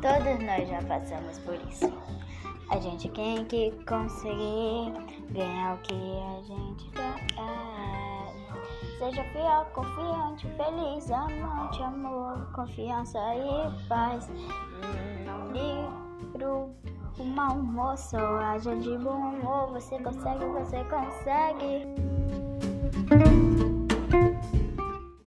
Todos nós já passamos por isso. A gente tem que conseguir ganhar o que a gente quer. Seja fiel, confiante, feliz, amante, amor, confiança e paz. Não livro pro o mau humor, só haja de bom humor. Você consegue, você consegue.